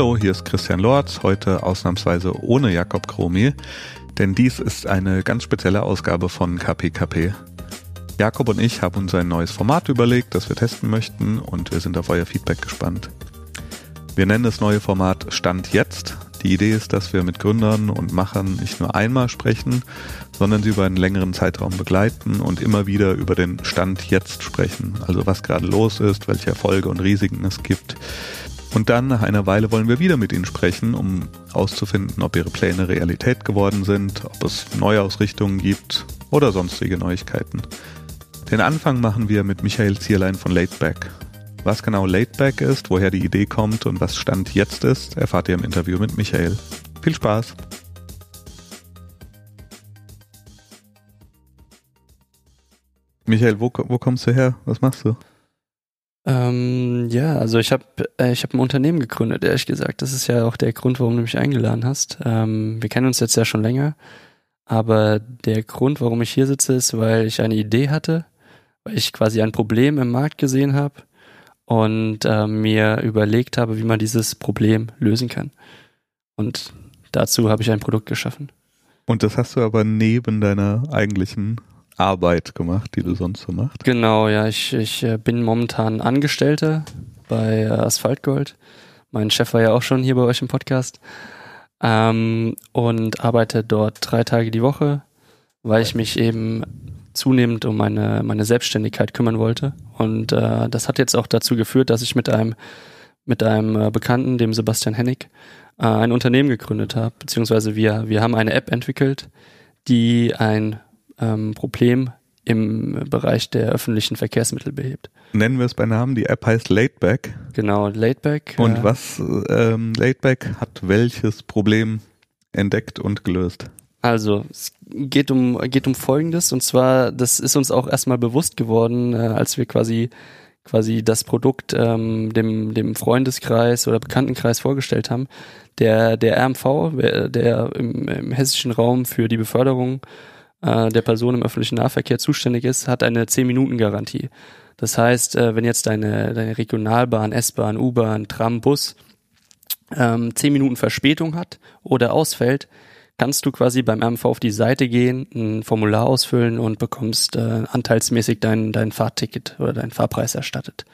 Hallo, hier ist Christian Lorz, heute ausnahmsweise ohne Jakob Kromi, denn dies ist eine ganz spezielle Ausgabe von KPKP. Jakob und ich haben uns ein neues Format überlegt, das wir testen möchten und wir sind auf euer Feedback gespannt. Wir nennen das neue Format Stand jetzt. Die Idee ist, dass wir mit Gründern und Machern nicht nur einmal sprechen, sondern sie über einen längeren Zeitraum begleiten und immer wieder über den Stand jetzt sprechen. Also was gerade los ist, welche Erfolge und Risiken es gibt. Und dann nach einer Weile wollen wir wieder mit ihnen sprechen, um auszufinden, ob ihre Pläne Realität geworden sind, ob es Neuausrichtungen gibt oder sonstige Neuigkeiten. Den Anfang machen wir mit Michael Zierlein von Lateback. Was genau Lateback ist, woher die Idee kommt und was Stand jetzt ist, erfahrt ihr im Interview mit Michael. Viel Spaß! Michael, wo, wo kommst du her? Was machst du? Ähm, ja, also ich habe äh, ich hab ein Unternehmen gegründet, ehrlich gesagt. Das ist ja auch der Grund, warum du mich eingeladen hast. Ähm, wir kennen uns jetzt ja schon länger, aber der Grund, warum ich hier sitze, ist, weil ich eine Idee hatte, weil ich quasi ein Problem im Markt gesehen habe und äh, mir überlegt habe, wie man dieses Problem lösen kann. Und dazu habe ich ein Produkt geschaffen. Und das hast du aber neben deiner eigentlichen Arbeit gemacht, die du sonst so machst? Genau, ja. Ich, ich äh, bin momentan Angestellter bei äh, Asphaltgold. Mein Chef war ja auch schon hier bei euch im Podcast. Ähm, und arbeite dort drei Tage die Woche, weil ich mich eben zunehmend um meine, meine Selbstständigkeit kümmern wollte. Und äh, das hat jetzt auch dazu geführt, dass ich mit einem, mit einem äh, Bekannten, dem Sebastian Hennig, äh, ein Unternehmen gegründet habe. Beziehungsweise wir, wir haben eine App entwickelt, die ein ähm, Problem im Bereich der öffentlichen Verkehrsmittel behebt. Nennen wir es bei Namen, die App heißt Lateback. Genau, Lateback. Und äh, was ähm, Lateback hat welches Problem entdeckt und gelöst? Also, es geht um, geht um Folgendes, und zwar, das ist uns auch erstmal bewusst geworden, äh, als wir quasi quasi das Produkt ähm, dem, dem Freundeskreis oder Bekanntenkreis vorgestellt haben. Der, der RMV, der im, im hessischen Raum für die Beförderung äh, der Person im öffentlichen Nahverkehr zuständig ist, hat eine 10-Minuten-Garantie. Das heißt, äh, wenn jetzt deine, deine Regionalbahn, S-Bahn, U-Bahn, Tram, Bus ähm, 10 Minuten Verspätung hat oder ausfällt, kannst du quasi beim RMV auf die Seite gehen, ein Formular ausfüllen und bekommst äh, anteilsmäßig dein, dein Fahrticket oder deinen Fahrpreis erstattet.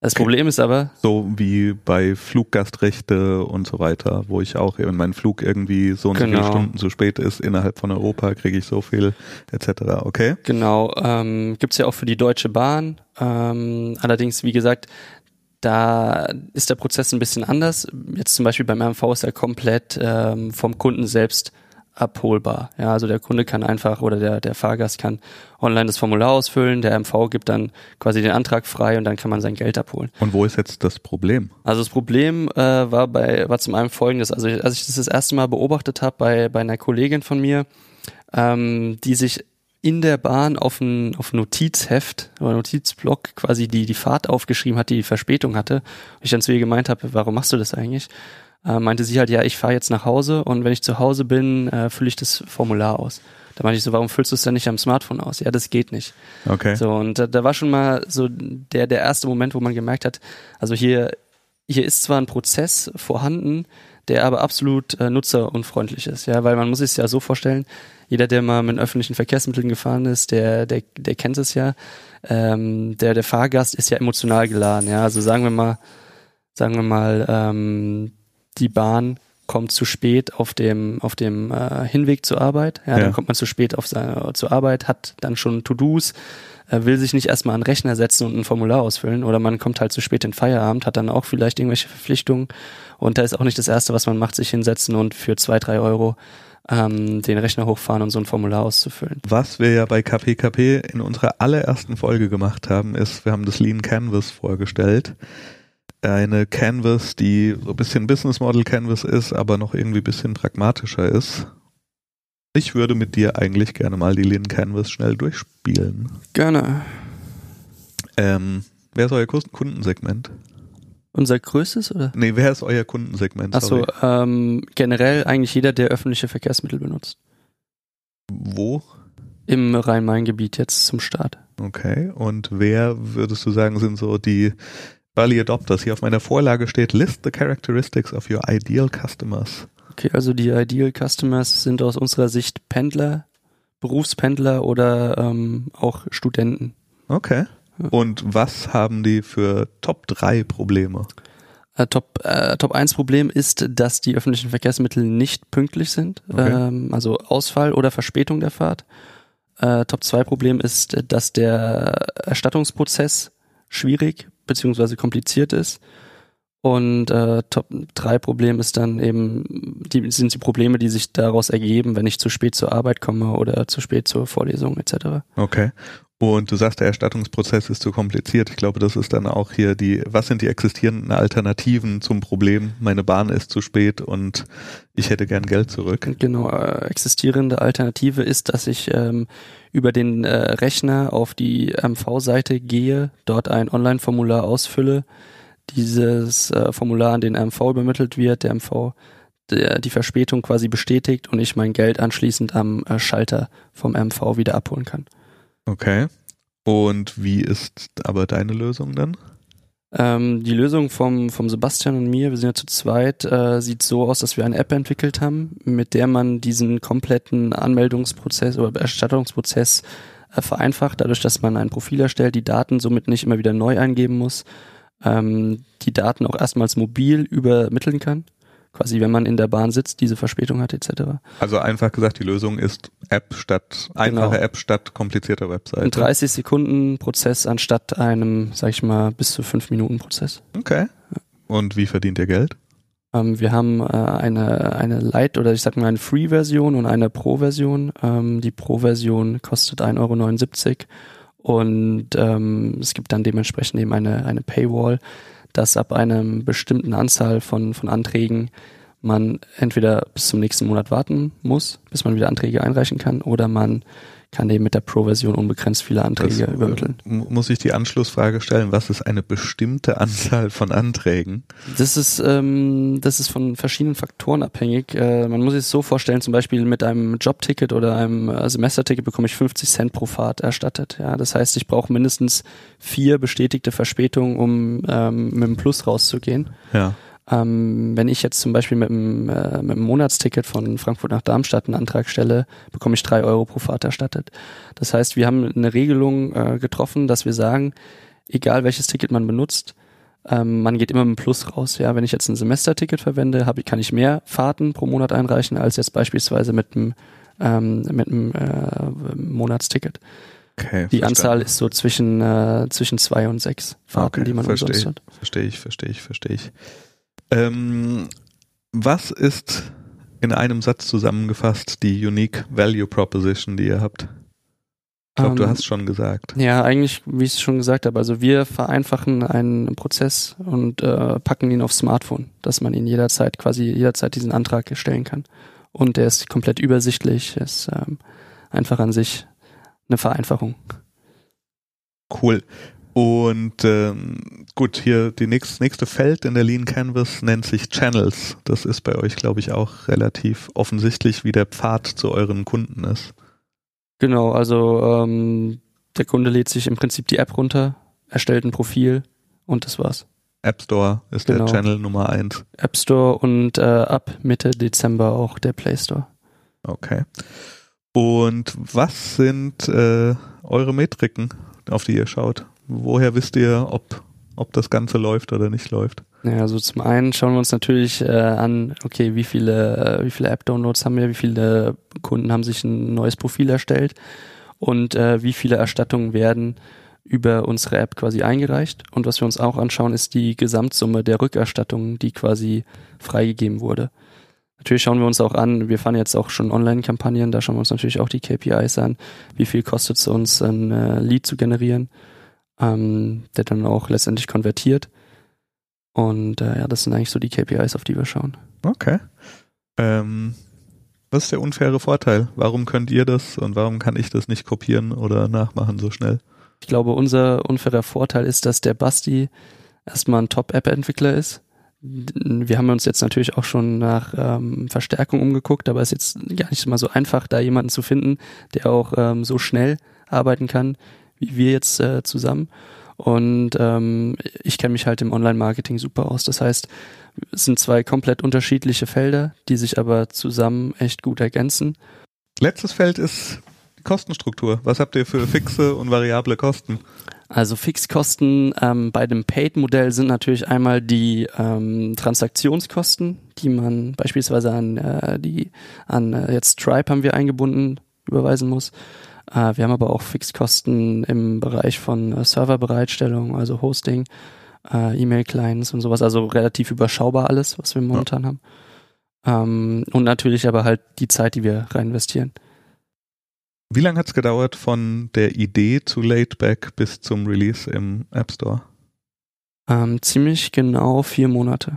Das. Problem ist aber. So wie bei Fluggastrechte und so weiter, wo ich auch, wenn mein Flug irgendwie so und genau. so viele Stunden zu spät ist, innerhalb von Europa kriege ich so viel, etc. Okay? Genau. Ähm, Gibt ja auch für die Deutsche Bahn. Ähm, allerdings, wie gesagt, da ist der Prozess ein bisschen anders. Jetzt zum Beispiel beim MV ist er komplett ähm, vom Kunden selbst abholbar. Ja, also der Kunde kann einfach oder der, der Fahrgast kann online das Formular ausfüllen, der MV gibt dann quasi den Antrag frei und dann kann man sein Geld abholen. Und wo ist jetzt das Problem? Also das Problem äh, war bei war zum einen folgendes, also als ich das das erste Mal beobachtet habe bei, bei einer Kollegin von mir, ähm, die sich in der Bahn auf ein, auf Notizheft oder Notizblock quasi die, die Fahrt aufgeschrieben hat, die, die Verspätung hatte. Und ich dann zu ihr gemeint habe, warum machst du das eigentlich? Äh, meinte sie halt, ja, ich fahre jetzt nach Hause und wenn ich zu Hause bin, äh, fülle ich das Formular aus. Da meinte ich so, warum füllst du es denn nicht am Smartphone aus? Ja, das geht nicht. Okay. So, und da, da war schon mal so der, der erste Moment, wo man gemerkt hat, also hier, hier ist zwar ein Prozess vorhanden, der aber absolut äh, nutzerunfreundlich ist, ja, weil man muss es ja so vorstellen, jeder, der mal mit öffentlichen Verkehrsmitteln gefahren ist, der, der, der kennt es ja. Ähm, der, der Fahrgast ist ja emotional geladen, ja. Also sagen wir mal, sagen wir mal, ähm, die Bahn kommt zu spät auf dem auf dem äh, Hinweg zur Arbeit. Ja, ja, dann kommt man zu spät auf seine zur Arbeit, hat dann schon To-Dos, äh, will sich nicht erstmal an den Rechner setzen und ein Formular ausfüllen oder man kommt halt zu spät in Feierabend, hat dann auch vielleicht irgendwelche Verpflichtungen und da ist auch nicht das erste, was man macht, sich hinsetzen und für zwei drei Euro ähm, den Rechner hochfahren und so ein Formular auszufüllen. Was wir ja bei KPKP in unserer allerersten Folge gemacht haben, ist, wir haben das Lean Canvas vorgestellt. Eine Canvas, die so ein bisschen Business Model Canvas ist, aber noch irgendwie ein bisschen pragmatischer ist. Ich würde mit dir eigentlich gerne mal die Lean Canvas schnell durchspielen. Gerne. Ähm, wer ist euer Kundensegment? Unser größtes oder? Nee, wer ist euer Kundensegment? Achso, ähm, generell eigentlich jeder, der öffentliche Verkehrsmittel benutzt. Wo? Im Rhein-Main-Gebiet jetzt zum Start. Okay, und wer würdest du sagen, sind so die Early Adopters. Hier auf meiner Vorlage steht List the characteristics of your ideal customers. Okay, also die Ideal Customers sind aus unserer Sicht Pendler, Berufspendler oder ähm, auch Studenten. Okay. Und was haben die für Top 3 Probleme? Äh, Top, äh, Top 1 Problem ist, dass die öffentlichen Verkehrsmittel nicht pünktlich sind, Okay. ähm, also Ausfall oder Verspätung der Fahrt. Äh, Top 2 Problem ist, dass der Erstattungsprozess schwierig beziehungsweise kompliziert ist. Und äh, Top 3 Problem ist dann eben, die sind die Probleme, die sich daraus ergeben, wenn ich zu spät zur Arbeit komme oder zu spät zur Vorlesung etc. Okay. Und du sagst, der Erstattungsprozess ist zu kompliziert. Ich glaube, das ist dann auch hier die, was sind die existierenden Alternativen zum Problem? Meine Bahn ist zu spät und ich hätte gern Geld zurück. Genau, äh, existierende Alternative ist, dass ich ähm, über den äh, Rechner auf die MV-Seite gehe, dort ein Online-Formular ausfülle, dieses äh, Formular an den MV übermittelt wird, der MV der, die Verspätung quasi bestätigt und ich mein Geld anschließend am äh, Schalter vom MV wieder abholen kann. Okay. Und wie ist aber deine Lösung dann? Ähm, die Lösung vom, vom Sebastian und mir, wir sind ja zu zweit, äh, sieht so aus, dass wir eine App entwickelt haben, mit der man diesen kompletten Anmeldungsprozess oder Erstattungsprozess äh, vereinfacht, dadurch, dass man ein Profil erstellt, die Daten somit nicht immer wieder neu eingeben muss, ähm, die Daten auch erstmals mobil übermitteln kann, quasi wenn man in der Bahn sitzt, diese Verspätung hat etc. Also einfach gesagt, die Lösung ist App statt, einfache Genau. App statt komplizierter Ein Webseite. 30 Sekunden Prozess anstatt einem, sag ich mal, bis zu 5 Minuten Prozess. Okay. Und wie verdient ihr Geld? Ähm, wir haben äh, eine, eine Light- oder ich sag mal eine Free-Version und eine Pro-Version. Ähm, die Pro-Version kostet 1,79 Euro und ähm, es gibt dann dementsprechend eben eine, eine Paywall, dass ab einem bestimmten Anzahl von, von Anträgen man entweder bis zum nächsten Monat warten muss, bis man wieder Anträge einreichen kann, oder man kann eben mit der Pro-Version unbegrenzt viele Anträge Das, äh, übermitteln. mu- Muss ich die Anschlussfrage stellen, was ist eine bestimmte Anzahl von Anträgen? Das ist, ähm, das ist von verschiedenen Faktoren abhängig. Äh, man muss sich es so vorstellen, zum Beispiel mit einem Jobticket oder einem äh, Semesterticket bekomme ich 50 Cent pro Fahrt erstattet. Ja, das heißt, ich brauche mindestens vier bestätigte Verspätungen, um ähm, mit dem Plus rauszugehen. Ja. Ähm, wenn ich jetzt zum Beispiel mit einem, äh, mit einem Monatsticket von Frankfurt nach Darmstadt einen Antrag stelle, bekomme ich drei Euro pro Fahrt erstattet. Das heißt, wir haben eine Regelung äh, getroffen, dass wir sagen, egal welches Ticket man benutzt, ähm, man geht immer mit einem Plus raus. Ja, wenn ich jetzt ein Semesterticket verwende, hab kann ich mehr Fahrten pro Monat einreichen als jetzt beispielsweise mit einem ähm, mit einem äh, Monatsticket. Okay. Die verstanden. Anzahl ist so zwischen äh, zwischen zwei und sechs Fahrten, Okay, die man verstehe. umsonst hat. Verstehe ich, verstehe ich, verstehe ich. Ähm, was ist in einem Satz zusammengefasst die Unique Value Proposition, die ihr habt? Ich glaube, du Ähm, hast schon gesagt. Ja, eigentlich, wie ich es schon gesagt habe, also wir vereinfachen einen Prozess und äh, packen ihn aufs Smartphone, dass man ihn jederzeit quasi jederzeit diesen Antrag stellen kann. Und der ist komplett übersichtlich, ist ähm, einfach an sich eine Vereinfachung. Cool. Und ähm, gut, hier die nächste, nächste Feld in der Lean Canvas nennt sich Channels. Das ist bei euch, glaube ich, auch relativ offensichtlich, wie der Pfad zu euren Kunden ist. Genau, also ähm, der Kunde lädt sich im Prinzip die App runter, erstellt ein Profil und das war's. App Store ist Genau. der Channel Nummer eins. App Store und äh, ab Mitte Dezember auch der Play Store. Okay. Und was sind äh, eure Metriken, auf die ihr schaut? Woher wisst ihr, ob, ob das Ganze läuft oder nicht läuft? Ja, also zum einen schauen wir uns natürlich äh, an, okay, wie viele, äh, wie viele App-Downloads haben wir, wie viele Kunden haben sich ein neues Profil erstellt und äh, wie viele Erstattungen werden über unsere App quasi eingereicht. Und was wir uns auch anschauen, ist die Gesamtsumme der Rückerstattungen, die quasi freigegeben wurde. Natürlich schauen wir uns auch an, wir fahren jetzt auch schon Online-Kampagnen, da schauen wir uns natürlich auch die KPIs an, wie viel kostet es uns, ein äh, Lead zu generieren, ähm, der dann auch letztendlich konvertiert. Und äh, ja, das sind eigentlich so die KPIs, auf die wir schauen. Okay. Ähm, was ist der unfaire Vorteil? Warum könnt ihr das und warum kann ich das nicht kopieren oder nachmachen so schnell? Ich glaube, unser unfairer Vorteil ist, dass der Basti erstmal ein Top-App-Entwickler ist. Wir haben uns jetzt natürlich auch schon nach ähm, Verstärkung umgeguckt, aber es ist jetzt gar nicht mal so einfach, da jemanden zu finden, der auch ähm, so schnell arbeiten kann, wie wir jetzt äh, zusammen. Und ähm, ich kenne mich halt im Online-Marketing super aus. Das heißt, es sind zwei komplett unterschiedliche Felder, die sich aber zusammen echt gut ergänzen. Letztes Feld ist Kostenstruktur. Was habt ihr für fixe und variable Kosten? Also Fixkosten ähm, bei dem Paid-Modell sind natürlich einmal die ähm, Transaktionskosten, die man beispielsweise an äh, die an äh, jetzt Stripe haben wir eingebunden überweisen muss. Äh, wir haben aber auch Fixkosten im Bereich von äh, Serverbereitstellung, also Hosting, äh, E-Mail-Clients und sowas. Also relativ überschaubar alles, was wir momentan ja. haben. Ähm, und natürlich aber halt die Zeit, die wir rein investieren. Wie lange hat es gedauert von der Idee zu Laidback bis zum Release im App Store? Ähm, ziemlich genau vier Monate.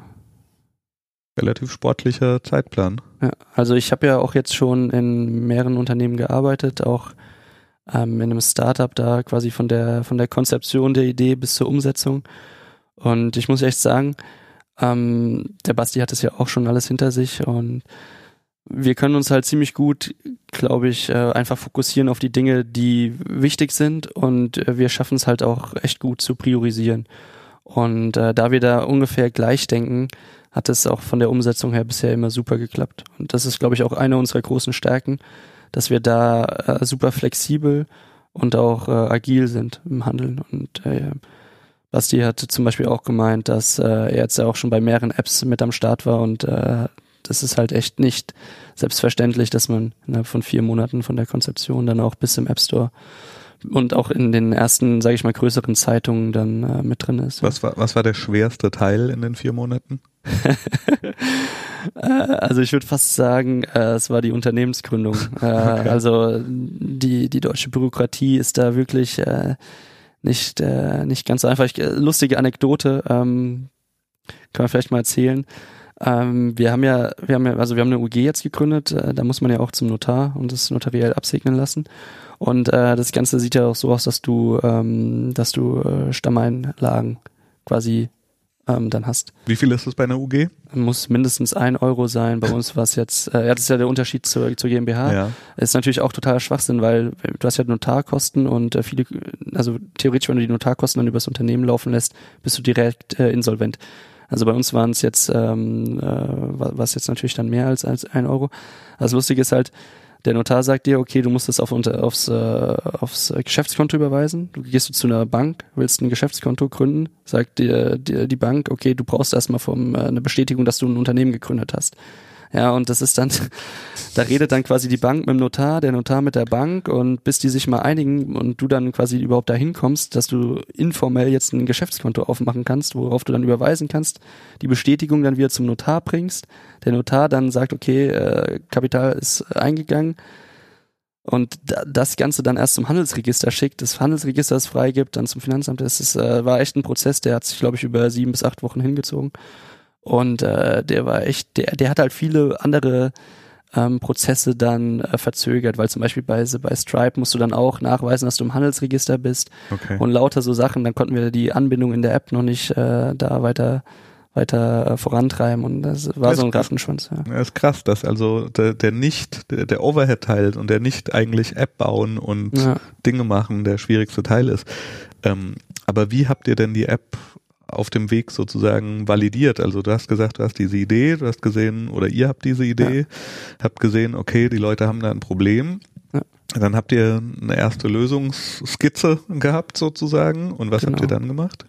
Relativ sportlicher Zeitplan. Ja, also ich habe ja auch jetzt schon in mehreren Unternehmen gearbeitet, auch ähm, in einem Startup da quasi von der von der Konzeption der Idee bis zur Umsetzung. Und ich muss echt sagen, ähm, der Basti hat es ja auch schon alles hinter sich und wir können uns halt ziemlich gut, glaube ich, äh, einfach fokussieren auf die Dinge, die wichtig sind und äh, wir schaffen es halt auch echt gut zu priorisieren. Und äh, da wir da ungefähr gleich denken, hat es auch von der Umsetzung her bisher immer super geklappt. Und das ist, glaube ich, auch eine unserer großen Stärken, dass wir da äh, super flexibel und auch äh, agil sind im Handeln. Und äh, Basti hat zum Beispiel auch gemeint, dass äh, er jetzt ja auch schon bei mehreren Apps mit am Start war und äh, das ist halt echt nicht selbstverständlich, dass man innerhalb von vier Monaten von der Konzeption dann auch bis im App Store und auch in den ersten, sage ich mal, größeren Zeitungen dann äh, mit drin ist. Was war, was war der schwerste Teil in den vier Monaten? Äh, also ich würde fast sagen, äh, es war die Unternehmensgründung. Äh, okay. Also die, die deutsche Bürokratie ist da wirklich äh, nicht, äh, nicht ganz so einfach. Ich, lustige Anekdote, ähm, kann man vielleicht mal erzählen. Ähm, wir haben ja, wir haben ja, also wir haben eine UG jetzt gegründet, äh, da muss man ja auch zum Notar und das notariell absegnen lassen. Und äh, das Ganze sieht ja auch so aus, dass du, ähm, dass du äh, Stammeinlagen quasi ähm, dann hast. Wie viel ist das bei einer UG? Muss mindestens ein Euro sein. Bei uns war es jetzt, äh, ja, das ist ja der Unterschied zur, zur GmbH. Ja. Ist natürlich auch totaler Schwachsinn, weil du hast ja Notarkosten und äh, viele, also theoretisch, wenn du die Notarkosten dann übers Unternehmen laufen lässt, bist du direkt äh, insolvent. Also bei uns waren es jetzt, ähm, äh, was jetzt natürlich dann mehr als, als ein Euro. Das Lustige ist halt, der Notar sagt dir, okay, du musst es auf aufs, äh, aufs Geschäftskonto überweisen. Du gehst zu einer Bank, willst ein Geschäftskonto gründen, sagt dir, dir die Bank, okay, du brauchst erstmal vom, äh, eine Bestätigung, dass du ein Unternehmen gegründet hast. Ja, und das ist dann, da redet dann quasi die Bank mit dem Notar, der Notar mit der Bank und bis die sich mal einigen und du dann quasi überhaupt dahin kommst, dass du informell jetzt ein Geschäftskonto aufmachen kannst, worauf du dann überweisen kannst, die Bestätigung dann wieder zum Notar bringst, der Notar dann sagt, okay, äh, Kapital ist eingegangen, und das Ganze dann erst zum Handelsregister schickt, das Handelsregister es freigibt, dann zum Finanzamt, das ist, äh, war echt ein Prozess, der hat sich, glaube ich, über sieben bis acht Wochen hingezogen. Und äh, der war echt, der, der hat halt viele andere ähm, Prozesse dann äh, verzögert, weil zum Beispiel bei, bei Stripe musst du dann auch nachweisen, dass du im Handelsregister bist okay. und lauter so Sachen, dann konnten wir die Anbindung in der App noch nicht äh, da weiter weiter äh, vorantreiben und das war das so ein Rattenschwanz. Ja. Das ist krass, dass also der, der nicht, der, der Overhead-Teil und der nicht eigentlich App bauen und ja. Dinge machen der schwierigste Teil ist. Ähm, aber wie habt ihr denn die App auf dem Weg sozusagen validiert. Also du hast gesagt, du hast diese Idee, du hast gesehen, oder ihr habt diese Idee, ja. habt gesehen, okay, die Leute haben da ein Problem. Ja. Dann habt ihr eine erste Lösungsskizze gehabt sozusagen. Und was genau. habt ihr dann gemacht?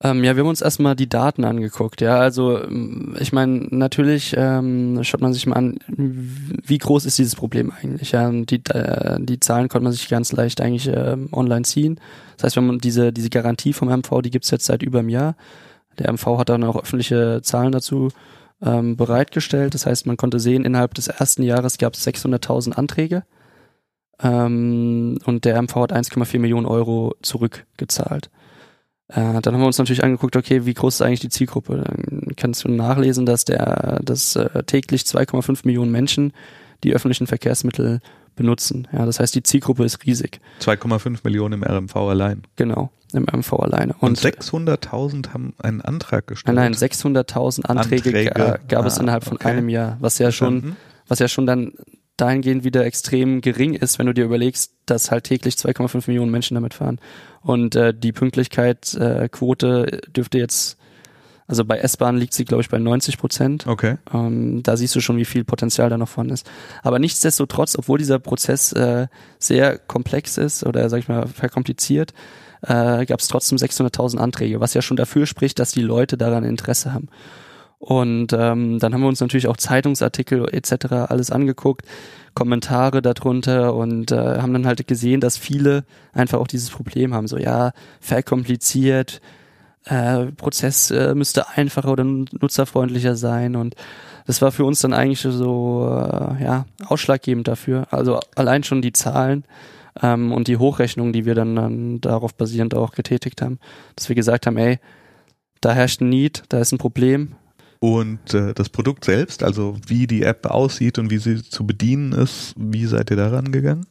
Ähm, ja, wir haben uns erstmal die Daten angeguckt. Ja, also ähm, ich meine, natürlich ähm, schaut man sich mal an, wie groß ist dieses Problem eigentlich. Ja, die, äh, die Zahlen konnte man sich ganz leicht eigentlich äh, online ziehen. Das heißt, wenn man diese diese Garantie vom MV, die gibt's jetzt seit über einem Jahr. Der MV hat dann auch öffentliche Zahlen dazu ähm, bereitgestellt. Das heißt, man konnte sehen, innerhalb des ersten Jahres gab es 600.000 Anträge ähm, und der MV hat 1,4 Millionen Euro zurückgezahlt. Äh, dann haben wir uns natürlich angeguckt, okay, wie groß ist eigentlich die Zielgruppe? Dann kannst du nachlesen, dass der, dass äh, täglich 2,5 Millionen Menschen die öffentlichen Verkehrsmittel benutzen. Ja, das heißt, die Zielgruppe ist riesig. 2,5 Millionen im RMV allein. Genau, im RMV alleine. Und, Und 600.000 haben einen Antrag gestellt. Nein, nein, 600.000 Anträge, Anträge. gab ah, es innerhalb von okay. einem Jahr, was ja schon, was ja schon dann dahingehend wieder extrem gering ist, wenn du dir überlegst, dass halt täglich 2,5 Millionen Menschen damit fahren. Und äh, die Pünktlichkeitsquote äh, dürfte jetzt, also bei S-Bahn liegt sie, glaube ich, bei 90 Prozent. Okay. Ähm, da siehst du schon, wie viel Potenzial da noch vorhanden ist. Aber nichtsdestotrotz, obwohl dieser Prozess äh, sehr komplex ist oder, sag ich mal, verkompliziert, äh, gab es trotzdem 600.000 Anträge, was ja schon dafür spricht, dass die Leute daran Interesse haben. Und ähm, dann haben wir uns natürlich auch Zeitungsartikel etc. alles angeguckt, Kommentare darunter und äh, haben dann halt gesehen, dass viele einfach auch dieses Problem haben. So ja, verkompliziert, äh, Prozess äh, müsste einfacher oder nutzerfreundlicher sein und das war für uns dann eigentlich so äh, ja ausschlaggebend dafür. Also allein schon die Zahlen ähm, und die Hochrechnungen, die wir dann, dann darauf basierend auch getätigt haben, dass wir gesagt haben, ey, da herrscht ein Need, da ist ein Problem, und äh, das Produkt selbst, also wie die App aussieht und wie sie zu bedienen ist, wie seid ihr daran gegangen?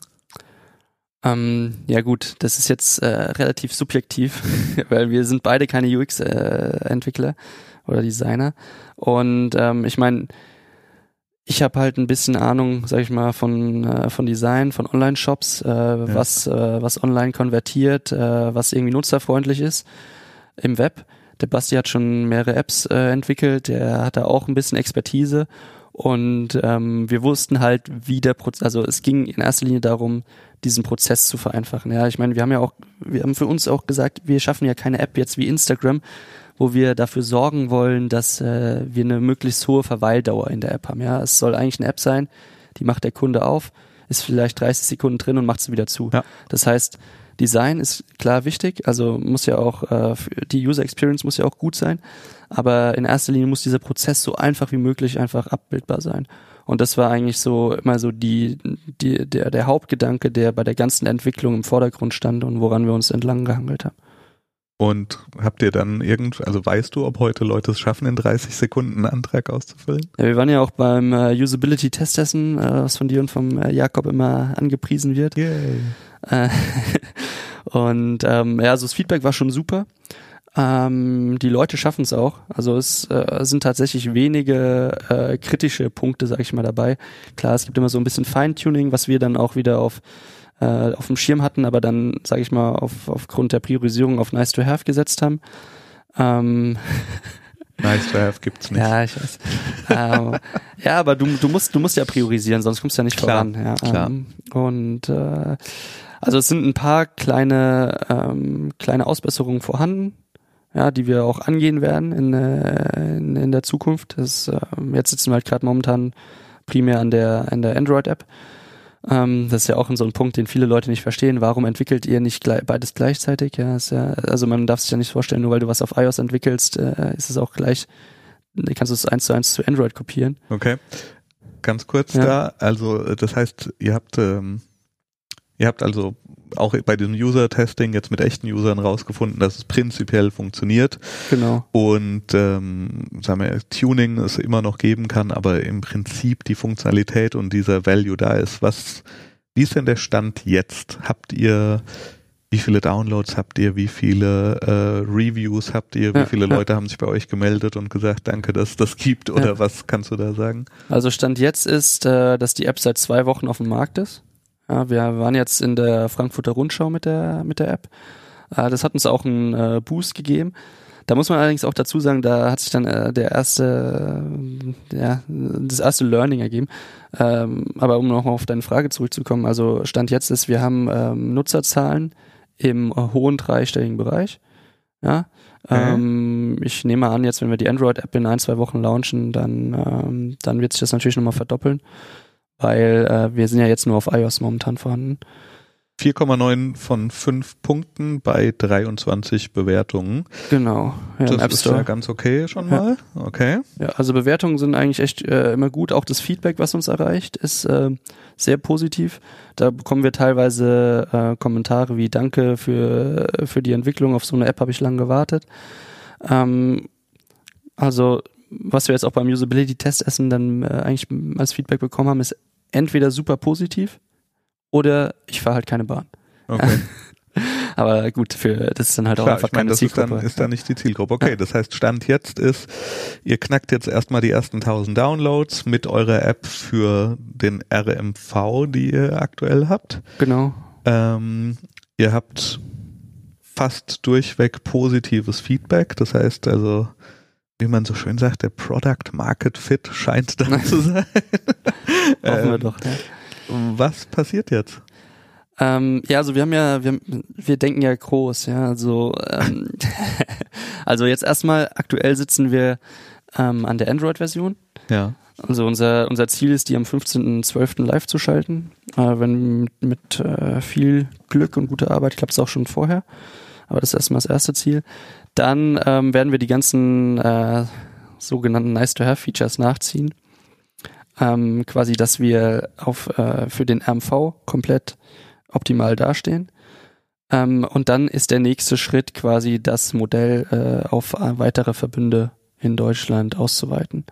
Ähm, ja gut, das ist jetzt äh, relativ subjektiv, weil wir sind beide keine UX-Entwickler äh, oder Designer. Und ähm, ich meine, ich habe halt ein bisschen Ahnung, sag ich mal, von äh, von Design, von Online-Shops, äh, ja. was äh, was online konvertiert, äh, was irgendwie nutzerfreundlich ist im Web. Der Basti hat schon mehrere Apps äh, entwickelt, der hat da auch ein bisschen Expertise und ähm, wir wussten halt, wie der Prozess, also es ging in erster Linie darum, diesen Prozess zu vereinfachen. Ja, ich meine, wir haben ja auch, wir haben für uns auch gesagt, wir schaffen ja keine App jetzt wie Instagram, wo wir dafür sorgen wollen, dass äh, wir eine möglichst hohe Verweildauer in der App haben. Ja, es soll eigentlich eine App sein, die macht der Kunde auf, ist vielleicht 30 Sekunden drin und macht sie wieder zu. Ja. Das heißt, Design ist klar wichtig, also muss ja auch, äh, die User Experience muss ja auch gut sein, aber in erster Linie muss dieser Prozess so einfach wie möglich einfach abbildbar sein. Und das war eigentlich so immer so die, die, der, der Hauptgedanke, der bei der ganzen Entwicklung im Vordergrund stand und woran wir uns entlang gehangelt haben. Und habt ihr dann irgend, also weißt du, ob heute Leute es schaffen, in 30 Sekunden einen Antrag auszufüllen? Ja, wir waren ja auch beim äh, Usability Testessen, äh, was von dir und vom äh, Jakob immer angepriesen wird. Yay. Äh, und ähm, ja, also das Feedback war schon super. Ähm, die Leute schaffen es auch. Also es äh, sind tatsächlich wenige äh, kritische Punkte, sag ich mal, dabei. Klar, es gibt immer so ein bisschen Feintuning, was wir dann auch wieder auf äh, auf dem Schirm hatten, aber dann, sage ich mal, auf, aufgrund der Priorisierung auf Nice to Have gesetzt haben. Ähm, nice to Have gibt's nicht. Ja, ich weiß. ähm, ja, aber du, du musst, du musst ja priorisieren, sonst kommst du ja nicht klar, voran. Ja, klar. Ähm, und äh, also es sind ein paar kleine ähm, kleine Ausbesserungen vorhanden, ja, die wir auch angehen werden in, äh, in, in der Zukunft. Das, äh, jetzt sitzen wir halt gerade momentan primär an der an der Android-App. Ähm, das ist ja auch so ein Punkt, den viele Leute nicht verstehen. Warum entwickelt ihr nicht gleich, beides gleichzeitig? Ja, ist ja, also man darf sich ja nicht vorstellen, nur weil du was auf iOS entwickelst, äh, ist es auch gleich, kannst du es eins zu eins zu Android kopieren. Okay. Ganz kurz ja. da, also das heißt, ihr habt ähm, ihr habt also auch bei diesem User-Testing jetzt mit echten Usern rausgefunden, dass es prinzipiell funktioniert. Genau. Und ähm, sagen wir, Tuning es immer noch geben kann, aber im Prinzip die Funktionalität und dieser Value da ist. Was, wie ist denn der Stand jetzt? Habt ihr wie viele Downloads habt ihr, wie viele äh, Reviews habt ihr, wie ja, viele Leute haben sich bei euch gemeldet und gesagt, danke, dass es das gibt oder ja. was kannst du da sagen? Also Stand jetzt ist, äh, dass die App seit zwei Wochen auf dem Markt ist. Ja, wir waren jetzt in der Frankfurter Rundschau mit der, mit der App. Äh, das hat uns auch einen äh, Boost gegeben. Da muss man allerdings auch dazu sagen, da hat sich dann äh, der erste, äh, ja, das erste Learning ergeben. Ähm, aber um nochmal auf deine Frage zurückzukommen, also Stand jetzt ist, wir haben ähm, Nutzerzahlen im äh, hohen dreistelligen Bereich. Ja. Okay. Ähm, ich nehme an, jetzt, wenn wir die Android-App in ein, zwei Wochen launchen, dann, dann wird sich das natürlich nochmal verdoppeln weil äh, wir sind ja jetzt nur auf iOS momentan vorhanden. 4,9 von 5 Punkten bei 23 Bewertungen. Genau. Ja, das ist ja ganz okay schon mal. Ja. Okay. Ja, also Bewertungen sind eigentlich echt äh, immer gut. Auch das Feedback, was uns erreicht, ist äh, sehr positiv. Da bekommen wir teilweise äh, Kommentare wie Danke für, für die Entwicklung. Auf so eine App habe ich lange gewartet. Ähm, also was wir jetzt auch beim Usability-Testessen dann äh, eigentlich als Feedback bekommen haben, ist entweder super positiv oder ich fahre halt keine Bahn. Okay. Aber gut, für das ist dann halt auch einfach meine, keine das ist Zielgruppe. dann, ist dann nicht die Zielgruppe. Okay, das heißt, Stand jetzt ist, ihr knackt jetzt erstmal die ersten 1000 Downloads mit eurer App für den RMV, die ihr aktuell habt. genau. Ähm, ihr habt fast durchweg positives Feedback. Das heißt also, wie man so schön sagt, der Product Market Fit scheint da zu sein. Hoffen wir Ähm, doch. Ja. Was passiert jetzt? Ähm, ja, also wir haben ja, wir, wir denken ja groß, ja, also ähm, also jetzt erstmal aktuell sitzen wir ähm, an der Android-Version. Ja. Also unser unser Ziel ist, die am 15.12. live zu schalten. Äh, wenn mit, mit äh, viel Glück und guter Arbeit klappt es auch schon vorher, aber das ist erstmal das erste Ziel. Dann ähm, werden wir die ganzen äh, sogenannten Nice-to-Have-Features nachziehen. Ähm, quasi, dass wir auf äh, für den RMV komplett optimal dastehen. Ähm, und dann ist der nächste Schritt quasi das Modell äh, auf äh, weitere Verbünde in Deutschland auszuweiten.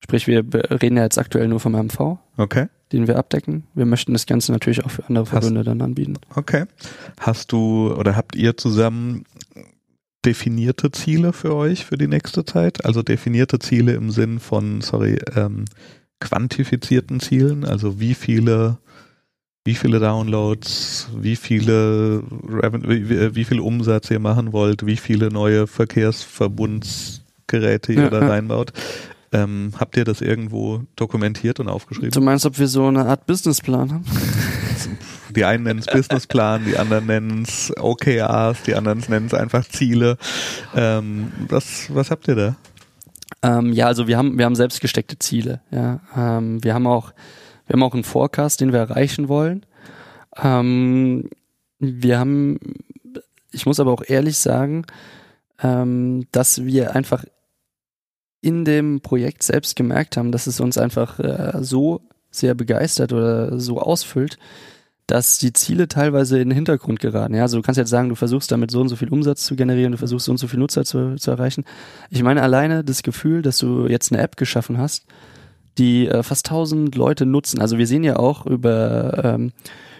Sprich, wir reden ja jetzt aktuell nur vom RMV, Okay. den wir abdecken. Wir möchten das Ganze natürlich auch für andere Verbünde dann anbieten. Okay. Hast du oder habt ihr zusammen definierte Ziele für euch für die nächste Zeit? Also definierte Ziele im Sinn von, sorry, ähm, quantifizierten Zielen? Also wie viele, wie viele Downloads, wie viele Reven wie, viel Umsatz ihr machen wollt, wie viele neue Verkehrsverbundsgeräte ihr Ja, da reinbaut? Ähm, habt ihr das irgendwo dokumentiert und aufgeschrieben? Du meinst, ob wir so eine Art Businessplan haben? Die einen nennen es Businessplan, die anderen nennen es OKRs, die anderen nennen es einfach Ziele. Ähm, was, was habt ihr da? Ähm, ja, also wir haben, wir haben selbst gesteckte Ziele. Ja, ähm, wir haben auch, wir haben auch einen Forecast, den wir erreichen wollen. Ähm, wir haben, ich muss aber auch ehrlich sagen, ähm, dass wir einfach in dem Projekt selbst gemerkt haben, dass es uns einfach äh, so sehr begeistert oder so ausfüllt, dass die Ziele teilweise in den Hintergrund geraten. Ja, also du kannst jetzt sagen, du versuchst damit so und so viel Umsatz zu generieren, du versuchst so und so viel Nutzer zu, zu erreichen. Ich meine alleine das Gefühl, dass du jetzt eine App geschaffen hast, die äh, fast 1000 Leute nutzen. Also wir sehen ja auch über ähm,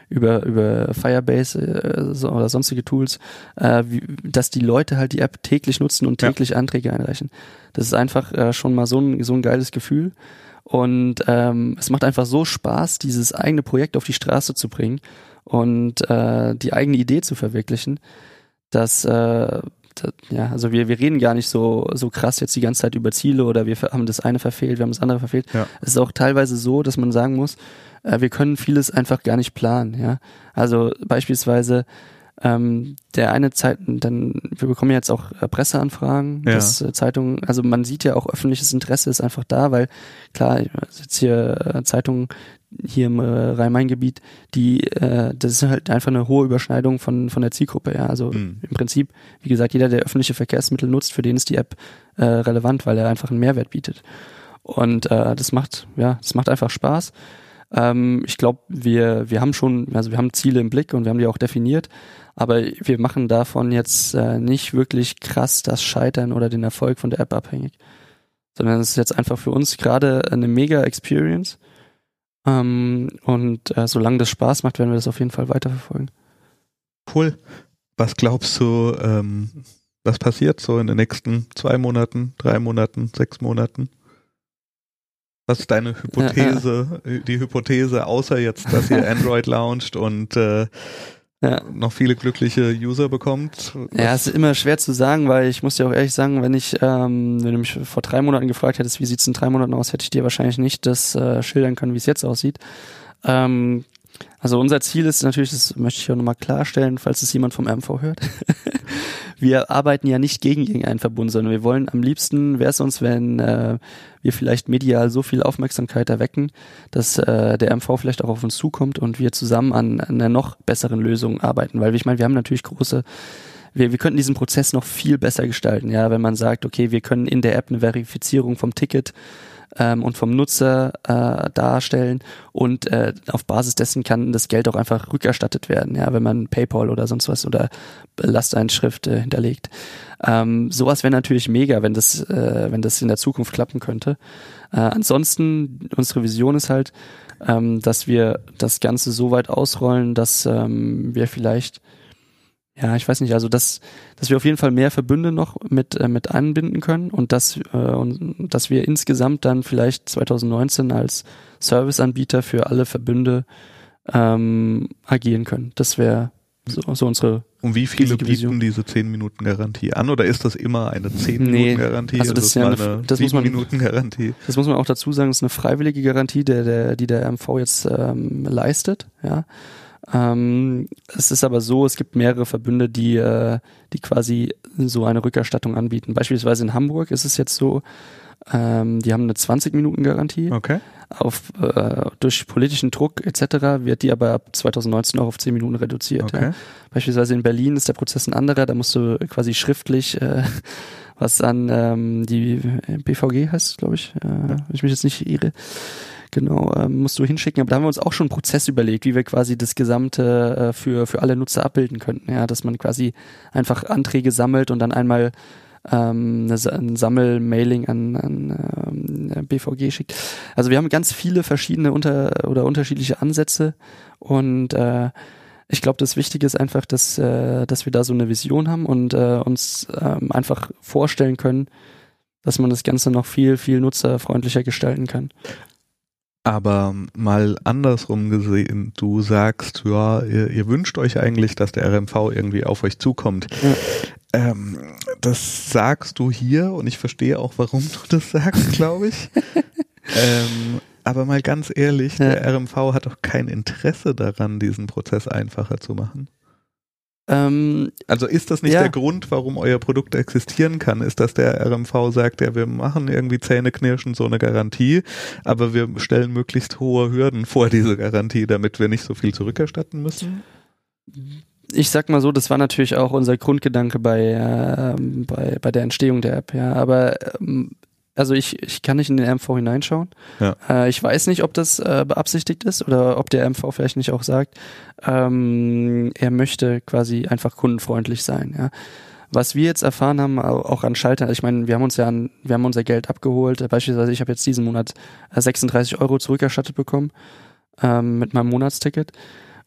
über über Firebase äh, so, oder sonstige Tools, äh, wie, dass die Leute halt die App täglich nutzen und Ja. täglich Anträge einreichen. Das ist einfach äh, schon mal so ein so ein geiles Gefühl. Und ähm, es macht einfach so Spaß, dieses eigene Projekt auf die Straße zu bringen und äh, die eigene Idee zu verwirklichen, dass äh, ja, also wir, wir reden gar nicht so, so krass jetzt die ganze Zeit über Ziele oder wir haben das eine verfehlt, wir haben das andere verfehlt. Ja. Es ist auch teilweise so, dass man sagen muss, äh, wir können vieles einfach gar nicht planen, ja. Also beispielsweise ähm, der eine Zeit, dann, wir bekommen ja jetzt auch äh, Presseanfragen, Ja. dass äh, Zeitungen, also man sieht ja auch öffentliches Interesse ist einfach da, weil klar, jetzt hier äh, Zeitungen hier im äh, Rhein-Main-Gebiet, die, äh, das ist halt einfach eine hohe Überschneidung von, von der Zielgruppe, ja. Also Mhm. im Prinzip, wie gesagt, jeder, der öffentliche Verkehrsmittel nutzt, für den ist die App äh, relevant, weil er einfach einen Mehrwert bietet. Und äh, das macht, ja, das macht einfach Spaß. Ähm, ich glaube, wir, wir haben schon, also wir haben Ziele im Blick und wir haben die auch definiert, aber wir machen davon jetzt äh, nicht wirklich krass das Scheitern oder den Erfolg von der App abhängig. Sondern es ist jetzt einfach für uns gerade eine mega Experience. Ähm, und äh, solange das Spaß macht, werden wir das auf jeden Fall weiterverfolgen. Cool. Was glaubst du, ähm, was passiert so in den nächsten zwei Monaten, drei Monaten, sechs Monaten? Was ist deine Hypothese, die Hypothese, außer jetzt, dass ihr Android launcht und äh, Ja. noch viele glückliche User bekommt? Ja, es ist immer schwer zu sagen, weil ich muss dir auch ehrlich sagen, wenn ich, ähm, wenn du mich vor drei Monaten gefragt hättest, wie sieht's in drei Monaten aus, hätte ich dir wahrscheinlich nicht das äh, schildern können, wie es jetzt aussieht. Ähm, also unser Ziel ist natürlich, das möchte ich auch nochmal klarstellen, falls es jemand vom MV hört. wir arbeiten ja nicht gegen irgendeinen Verbund, sondern wir wollen am liebsten, wäre es uns, wenn äh, wir vielleicht medial so viel Aufmerksamkeit erwecken, dass äh, der MV vielleicht auch auf uns zukommt und wir zusammen an, an einer noch besseren Lösung arbeiten. Weil ich meine, wir haben natürlich große wir, wir könnten diesen Prozess noch viel besser gestalten, ja, wenn man sagt, okay, wir können in der App eine Verifizierung vom Ticket ähm, und vom Nutzer äh, darstellen und äh, auf Basis dessen kann das Geld auch einfach rückerstattet werden, ja, wenn man PayPal oder sonst was oder Lasteinschrift äh, hinterlegt. Ähm, sowas wäre natürlich mega, wenn das, äh, wenn das in der Zukunft klappen könnte. Äh, ansonsten, unsere Vision ist halt, ähm, dass wir das Ganze so weit ausrollen, dass ähm, wir vielleicht ja, ich weiß nicht, also dass, dass wir auf jeden Fall mehr Verbünde noch mit, äh, mit einbinden können und dass, äh, und, dass wir insgesamt dann vielleicht 2019 als Serviceanbieter für alle Verbünde ähm, agieren können. Das wäre so, so unsere Und wie viele riesige Vision. bieten diese 10 Minuten Garantie an oder ist das immer eine 10 Nee, Minuten Garantie? also das ist ja mal eine- das muss 7 man- Minuten Garantie. Das muss man auch dazu sagen, das ist eine freiwillige Garantie, der, der, die der MV jetzt ähm, leistet. Ja. Ähm, es ist aber so, es gibt mehrere Verbünde, die, äh, die quasi so eine Rückerstattung anbieten. Beispielsweise in Hamburg ist es jetzt so, ähm, die haben eine 20-Minuten-Garantie. Okay. Auf, äh, durch politischen Druck etc. wird die aber ab 2019 auch auf 10 Minuten reduziert. Okay. Ja. Beispielsweise in Berlin ist der Prozess ein anderer, da musst du quasi schriftlich äh, was an ähm, die BVG heißt, glaube ich, äh, wenn ich mich jetzt nicht irre. Genau, ähm, musst du hinschicken. Aber da haben wir uns auch schon einen Prozess überlegt, wie wir quasi das Gesamte äh, für, für alle Nutzer abbilden könnten. Ja, dass man quasi einfach Anträge sammelt und dann einmal ähm, ein Sammel-Mailing an, an ähm, BVG schickt. Also wir haben ganz viele verschiedene unter oder unterschiedliche Ansätze und äh, ich glaube, das Wichtige ist einfach, dass, äh, dass wir da so eine Vision haben und äh, uns ähm, einfach vorstellen können, dass man das Ganze noch viel, viel nutzerfreundlicher gestalten kann. Aber mal andersrum gesehen, du sagst, ja, ihr, ihr wünscht euch eigentlich, dass der RMV irgendwie auf euch zukommt. Ja. Ähm, das sagst du hier und ich verstehe auch, warum du das sagst, glaube ich. ähm, aber mal ganz ehrlich, Ja. der RMV hat doch kein Interesse daran, diesen Prozess einfacher zu machen. Ähm, Also ist das nicht Ja. der Grund, warum euer Produkt existieren kann? Ist, dass der RMV sagt, ja, wir machen irgendwie Zähneknirschen so eine Garantie, aber wir stellen möglichst hohe Hürden vor diese Garantie, damit wir nicht so viel zurückerstatten müssen? ich sag mal so, das war natürlich auch unser Grundgedanke bei, ähm, bei, bei der Entstehung der App, ja. Aber ähm, also ich, ich kann nicht in den MV hineinschauen. Ja. Äh, ich weiß nicht, ob das äh, beabsichtigt ist oder ob der MV vielleicht nicht auch sagt, ähm, er möchte quasi einfach kundenfreundlich sein, ja. Was wir jetzt erfahren haben, au- auch an Schaltern, ich meine, wir haben uns ja an, wir haben unser Geld abgeholt. Äh, Beispielsweise, ich habe jetzt diesen Monat äh, 36 Euro zurückerstattet bekommen ähm, mit meinem Monatsticket.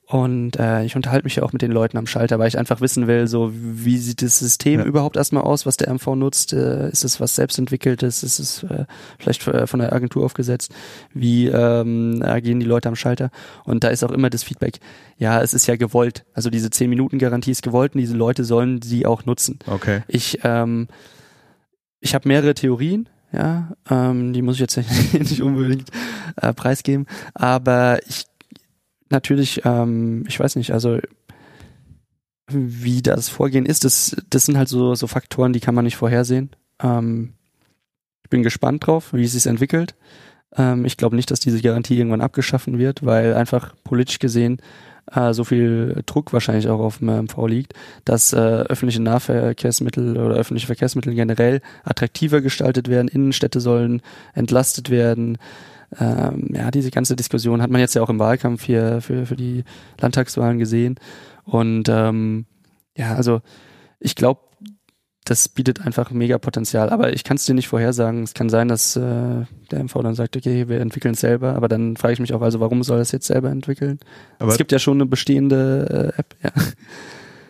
Und äh, ich unterhalte mich ja auch mit den Leuten am Schalter, weil ich einfach wissen will, so wie sieht das System Ja. überhaupt erstmal aus, was der MV nutzt. Äh, ist es was selbstentwickeltes? Ist es äh, vielleicht äh, von der Agentur aufgesetzt? Wie ähm, agieren die Leute am Schalter? Und da ist auch immer das Feedback, ja, es ist ja gewollt. Also diese 10-Minuten-Garantie ist gewollt und diese Leute sollen sie auch nutzen. Okay. Ich, ähm, ich habe mehrere Theorien, ja, ähm, die muss ich jetzt nicht unbedingt äh, preisgeben, aber ich natürlich, ähm, ich weiß nicht, also wie das Vorgehen ist, das, das sind halt so, so Faktoren, die kann man nicht vorhersehen. Ähm, ich bin gespannt drauf, wie es sich entwickelt. Ähm, ich glaube nicht, dass diese Garantie irgendwann abgeschaffen wird, weil einfach politisch gesehen äh, so viel Druck wahrscheinlich auch auf dem MV liegt, dass äh, öffentliche Nahverkehrsmittel oder öffentliche Verkehrsmittel generell attraktiver gestaltet werden. Innenstädte sollen entlastet werden. Ähm, ja, diese ganze Diskussion hat man jetzt ja auch im Wahlkampf hier für, für die Landtagswahlen gesehen. Und ähm, ja, also ich glaube, das bietet einfach mega Potenzial. Aber ich kann es dir nicht vorhersagen. Es kann sein, dass äh, der MV dann sagt, okay, wir entwickeln es selber. Aber dann frage ich mich auch, also warum soll es jetzt selber entwickeln? Aber es gibt ja schon eine bestehende äh, App. Ja.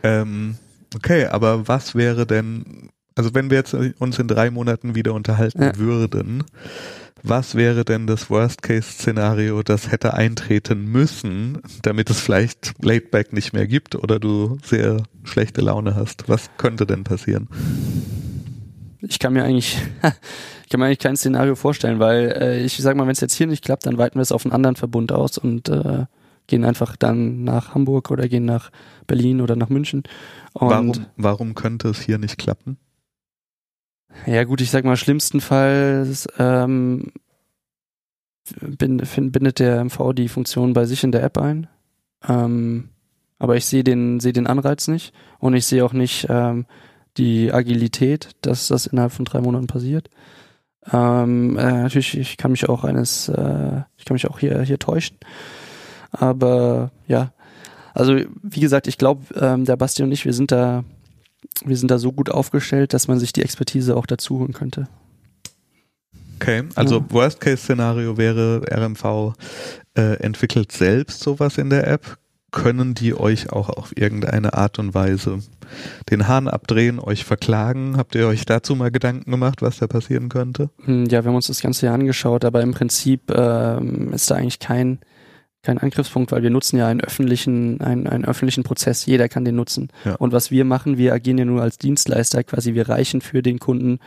Ähm, okay, aber was wäre denn, also wenn wir jetzt uns in drei Monaten wieder unterhalten Ja. würden, was wäre denn das Worst-Case-Szenario, das hätte eintreten müssen, damit es vielleicht Laidback nicht mehr gibt oder du sehr schlechte Laune hast? Was könnte denn passieren? Ich kann mir eigentlich, ich kann mir eigentlich kein Szenario vorstellen, weil äh, ich sag mal, wenn es jetzt hier nicht klappt, dann weiten wir es auf einen anderen Verbund aus und äh, gehen einfach dann nach Hamburg oder gehen nach Berlin oder nach München. Und Warum, warum könnte es hier nicht klappen? Ja gut, ich sag mal, schlimmstenfalls ähm, bindet der MV die Funktion bei sich in der App ein. Ähm, aber ich sehe den, sehe den Anreiz nicht und ich sehe auch nicht ähm, die Agilität, dass das innerhalb von drei Monaten passiert. Ähm, äh, natürlich, ich kann mich auch eines, äh, ich kann mich auch hier, hier täuschen. Aber ja, also wie gesagt, ich glaube, ähm, der Basti und ich, wir sind da, wir sind da so gut aufgestellt, dass man sich die Expertise auch dazu holen könnte. Okay, also Ja. Worst-Case-Szenario wäre, RMV äh, entwickelt selbst sowas in der App. können die euch auch auf irgendeine Art und Weise den Hahn abdrehen, euch verklagen? Habt ihr euch dazu mal Gedanken gemacht, was da passieren könnte? Hm, ja, wir haben uns das Ganze ja angeschaut, aber im Prinzip ähm, ist da eigentlich kein, kein Angriffspunkt, weil wir nutzen ja einen öffentlichen, einen, einen öffentlichen Prozess. Jeder kann den nutzen. Ja. Und was wir machen, wir agieren ja nur als Dienstleister, quasi wir reichen für den Kunden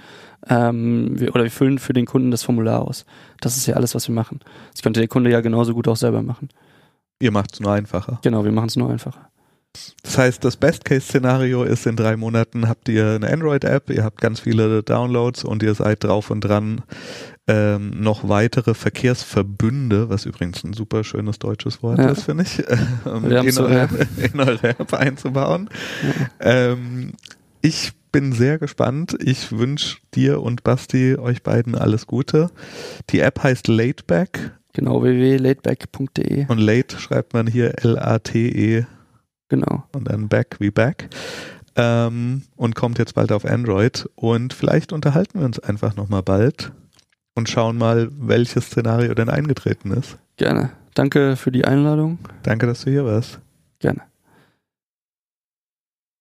ähm, wir, oder wir füllen für den Kunden das Formular aus. Das ist ja alles, was wir machen. Das könnte der Kunde ja genauso gut auch selber machen. Ihr macht es nur einfacher. Genau, wir machen es nur einfacher. Das heißt, das Best-Case-Szenario ist, in drei Monaten habt ihr eine Android-App, ihr habt ganz viele Downloads und ihr seid drauf und dran, ähm, noch weitere Verkehrsverbünde, was übrigens ein super schönes deutsches Wort Ja. ist, finde ich, ähm, in, so, eure, ja. in eure App einzubauen. Ähm, ich bin sehr gespannt. Ich wünsche dir und Basti euch beiden alles Gute. Die App heißt Lateback Genau, www.lateback.de. und Late schreibt man hier L-A-T-E Genau. und dann Back wie Back. Ähm, und kommt jetzt bald auf Android. Und vielleicht unterhalten wir uns einfach nochmal bald und schauen mal, welches Szenario denn eingetreten ist. Gerne. Danke für die Einladung. Danke, dass du hier warst. Gerne.